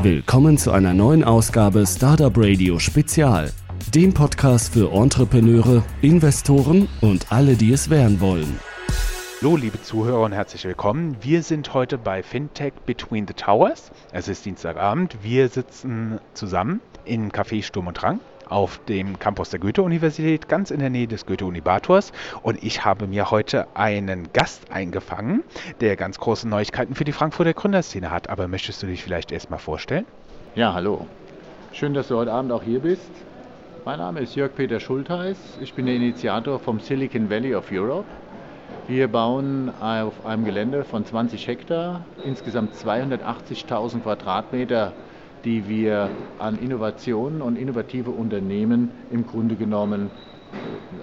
Willkommen zu einer neuen Ausgabe Startup Radio Spezial, dem Podcast für Entrepreneure, Investoren und alle, die es werden wollen. Hallo, liebe Zuhörer und herzlich willkommen. Wir sind heute bei Fintech Between the Towers. Es ist Dienstagabend. Wir sitzen zusammen im Café Sturm und Drang auf dem Campus der Goethe-Universität, ganz in der Nähe des Goethe-Unibators. Und ich habe mir heute einen Gast eingefangen, der ganz große Neuigkeiten für die Frankfurter Gründerszene hat. Aber möchtest du dich vielleicht erstmal vorstellen? Ja, hallo. Schön, dass du heute Abend auch hier bist. Mein Name ist Jörg-Peter Schultheiß. Ich bin der Initiator vom Silicon Valley of Europe. Wir bauen auf einem Gelände von 20 Hektar insgesamt 280.000 Quadratmeter die wir an Innovationen und innovative Unternehmen im Grunde genommen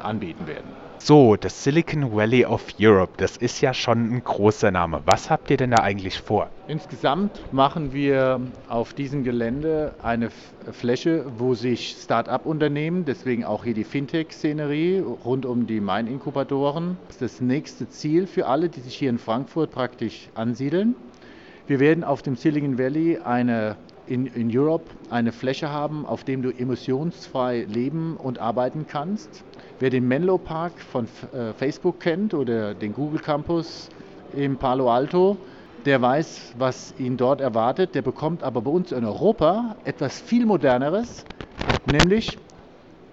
anbieten werden. So, das Silicon Valley of Europe, das ist ja schon ein großer Name. Was habt ihr denn da eigentlich vor? Insgesamt machen wir auf diesem Gelände eine Fläche, wo sich Start-up-Unternehmen, deswegen auch hier die Fintech-Szenerie rund um die Main-Inkubatoren, das ist das nächste Ziel für alle, die sich hier in Frankfurt praktisch ansiedeln. Wir werden auf dem Silicon Valley eine in, in Europe eine Fläche haben, auf dem du emissionsfrei leben und arbeiten kannst. Wer den Menlo Park von äh, Facebook kennt oder den Google Campus im Palo Alto, der weiß, was ihn dort erwartet. Der bekommt aber bei uns in Europa etwas viel moderneres, nämlich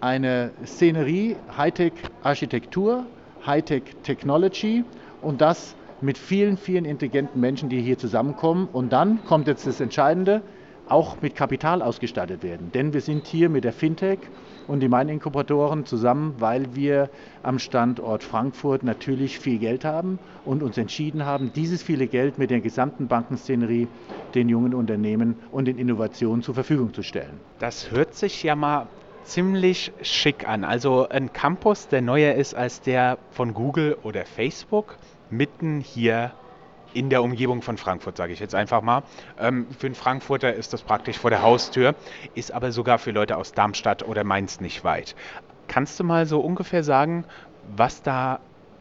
eine Szenerie, Hightech-Architektur, Hightech-Technology und das mit vielen, vielen intelligenten Menschen, die hier zusammenkommen. Und dann kommt jetzt das Entscheidende, auch mit Kapital ausgestattet werden. Denn wir sind hier mit der Fintech und die Main-Inkubatoren zusammen, weil wir am Standort Frankfurt natürlich viel Geld haben und uns entschieden haben, dieses viele Geld mit der gesamten Bankenszenerie den jungen Unternehmen und den Innovationen zur Verfügung zu stellen. Das hört sich ja mal ziemlich schick an. Also ein Campus, der neuer ist als der von Google oder Facebook, mitten hier in der Umgebung von Frankfurt, sage ich jetzt einfach mal. Ähm, für einen Frankfurter ist das praktisch vor der Haustür, ist aber sogar für Leute aus Darmstadt oder Mainz nicht weit. Kannst du mal so ungefähr sagen, was da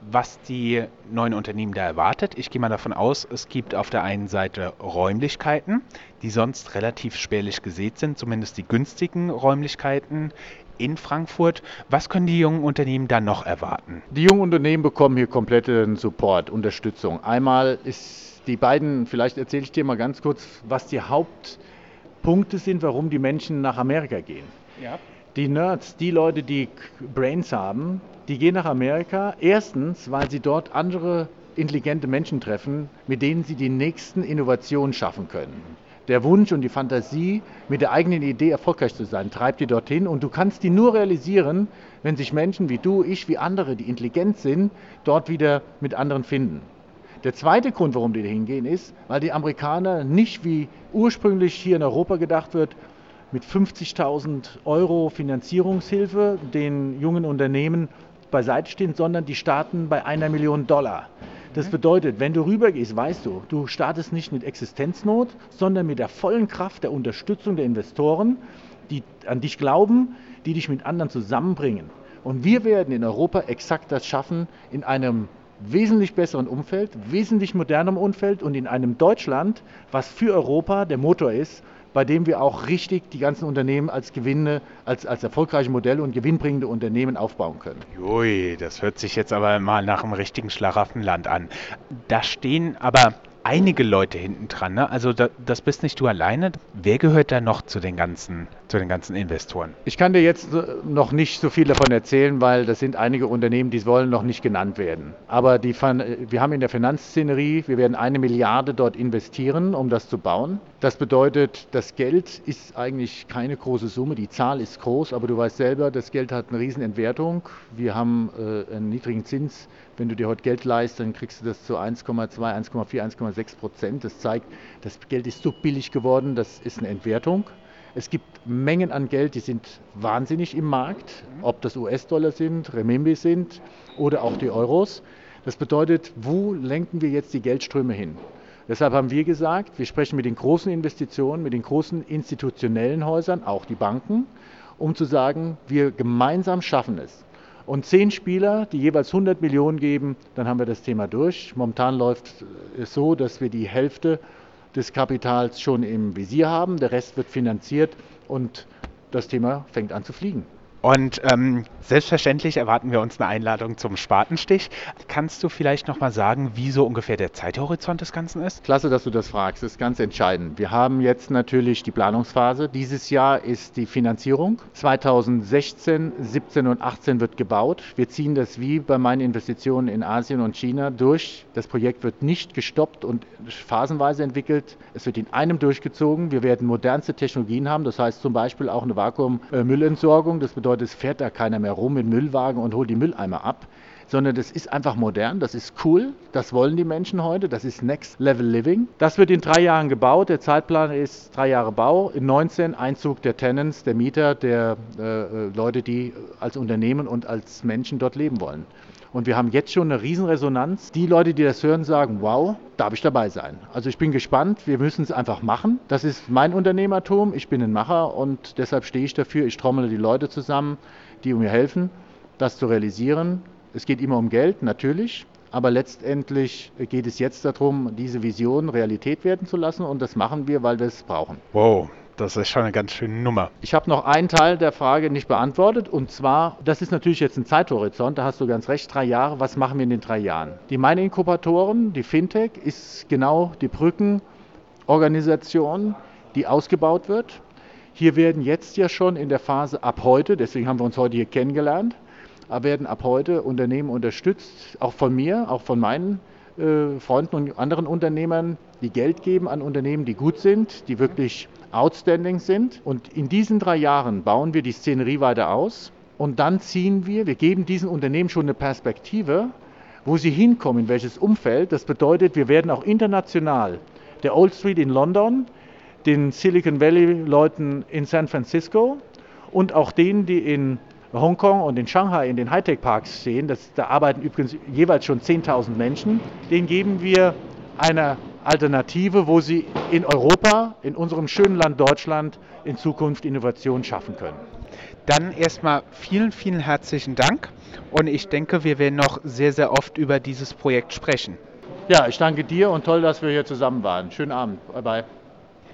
was die neuen Unternehmen da erwartet. Ich gehe mal davon aus, es gibt auf der einen Seite Räumlichkeiten, die sonst relativ spärlich gesät sind, zumindest die günstigen Räumlichkeiten in Frankfurt. Was können die jungen Unternehmen da noch erwarten? Die jungen Unternehmen bekommen hier kompletten Support, Unterstützung. Einmal ist die beiden, vielleicht erzähle ich dir mal ganz kurz, was die Hauptpunkte sind, warum die Menschen nach Amerika gehen. Ja. Die Nerds, die Leute, die Brains haben, die gehen nach Amerika. Erstens, weil sie dort andere intelligente Menschen treffen, mit denen sie die nächsten Innovationen schaffen können der Wunsch und die Fantasie, mit der eigenen Idee erfolgreich zu sein, treibt die dorthin. Und du kannst die nur realisieren, wenn sich Menschen wie du, ich, wie andere, die intelligent sind, dort wieder mit anderen finden. Der zweite Grund, warum die da hingehen, ist, weil die Amerikaner nicht wie ursprünglich hier in Europa gedacht wird, mit 50.000 Euro Finanzierungshilfe den jungen Unternehmen beiseite stehen, sondern die starten bei einer Million Dollar. Das mhm. bedeutet, wenn du rübergehst, weißt du, du startest nicht mit Existenznot, sondern mit der vollen Kraft der Unterstützung der Investoren, die an dich glauben, die dich mit anderen zusammenbringen. Und wir werden in Europa exakt das schaffen, in einem wesentlich besseren Umfeld, wesentlich modernem Umfeld und in einem Deutschland, was für Europa der Motor ist bei dem wir auch richtig die ganzen Unternehmen als Gewinne, als, als erfolgreiche Modelle und gewinnbringende Unternehmen aufbauen können. Ui, das hört sich jetzt aber mal nach einem richtigen Schlaraffenland an. Da stehen aber einige Leute hinten dran. Ne? Also da, das bist nicht du alleine. Wer gehört da noch zu den ganzen, zu den ganzen Investoren? Ich kann dir jetzt noch nicht so viel davon erzählen, weil das sind einige Unternehmen, die wollen noch nicht genannt werden. Aber die, wir haben in der Finanzszenerie, wir werden eine Milliarde dort investieren, um das zu bauen. Das bedeutet, das Geld ist eigentlich keine große Summe. Die Zahl ist groß, aber du weißt selber, das Geld hat eine riesen Entwertung. Wir haben äh, einen niedrigen Zins. Wenn du dir heute Geld leistest, dann kriegst du das zu 1,2, 1,4, 1,5 1,6 Prozent. Das zeigt, das Geld ist so billig geworden, das ist eine Entwertung. Es gibt Mengen an Geld, die sind wahnsinnig im Markt, ob das US-Dollar sind, Remimbi sind oder auch die Euros. Das bedeutet, wo lenken wir jetzt die Geldströme hin? Deshalb haben wir gesagt, wir sprechen mit den großen Investitionen, mit den großen institutionellen Häusern, auch die Banken, um zu sagen, wir gemeinsam schaffen es. Und zehn Spieler, die jeweils 100 Millionen geben, dann haben wir das Thema durch. Momentan läuft es so, dass wir die Hälfte des Kapitals schon im Visier haben. Der Rest wird finanziert und das Thema fängt an zu fliegen. Und ähm, selbstverständlich erwarten wir uns eine Einladung zum Spatenstich. Kannst du vielleicht noch mal sagen, wie so ungefähr der Zeithorizont des Ganzen ist? Klasse, dass du das fragst. Das ist ganz entscheidend. Wir haben jetzt natürlich die Planungsphase. Dieses Jahr ist die Finanzierung. 2016, 17 und 18 wird gebaut. Wir ziehen das wie bei meinen Investitionen in Asien und China durch. Das Projekt wird nicht gestoppt und phasenweise entwickelt. Es wird in einem durchgezogen. Wir werden modernste Technologien haben. Das heißt zum Beispiel auch eine Vakuummüllentsorgung. Das bedeutet es fährt da keiner mehr rum mit Müllwagen und holt die Mülleimer ab, sondern das ist einfach modern, das ist cool, das wollen die Menschen heute, das ist Next Level Living. Das wird in drei Jahren gebaut, der Zeitplan ist drei Jahre Bau, in 19 Einzug der Tenants, der Mieter, der äh, äh, Leute, die als Unternehmen und als Menschen dort leben wollen. Und wir haben jetzt schon eine Riesenresonanz. Die Leute, die das hören, sagen, wow, darf ich dabei sein. Also ich bin gespannt, wir müssen es einfach machen. Das ist mein Unternehmertum, ich bin ein Macher und deshalb stehe ich dafür. Ich trommele die Leute zusammen, die mir helfen, das zu realisieren. Es geht immer um Geld, natürlich. Aber letztendlich geht es jetzt darum, diese Vision Realität werden zu lassen und das machen wir, weil wir es brauchen. Wow, das ist schon eine ganz schöne Nummer. Ich habe noch einen Teil der Frage nicht beantwortet und zwar, das ist natürlich jetzt ein Zeithorizont, da hast du ganz recht, drei Jahre. Was machen wir in den drei Jahren? Die Meine-Inkubatoren, die Fintech, ist genau die Brückenorganisation, die ausgebaut wird. Hier werden jetzt ja schon in der Phase ab heute, deswegen haben wir uns heute hier kennengelernt, werden ab heute Unternehmen unterstützt, auch von mir, auch von meinen äh, Freunden und anderen Unternehmern, die Geld geben an Unternehmen, die gut sind, die wirklich outstanding sind. Und in diesen drei Jahren bauen wir die Szenerie weiter aus und dann ziehen wir, wir geben diesen Unternehmen schon eine Perspektive, wo sie hinkommen, in welches Umfeld. Das bedeutet, wir werden auch international der Old Street in London, den Silicon Valley Leuten in San Francisco und auch denen, die in Hongkong und in Shanghai in den Hightech-Parks sehen, das, da arbeiten übrigens jeweils schon 10.000 Menschen, denen geben wir eine Alternative, wo sie in Europa, in unserem schönen Land Deutschland, in Zukunft Innovation schaffen können. Dann erstmal vielen, vielen herzlichen Dank und ich denke, wir werden noch sehr, sehr oft über dieses Projekt sprechen. Ja, ich danke dir und toll, dass wir hier zusammen waren. Schönen Abend. Bye bye.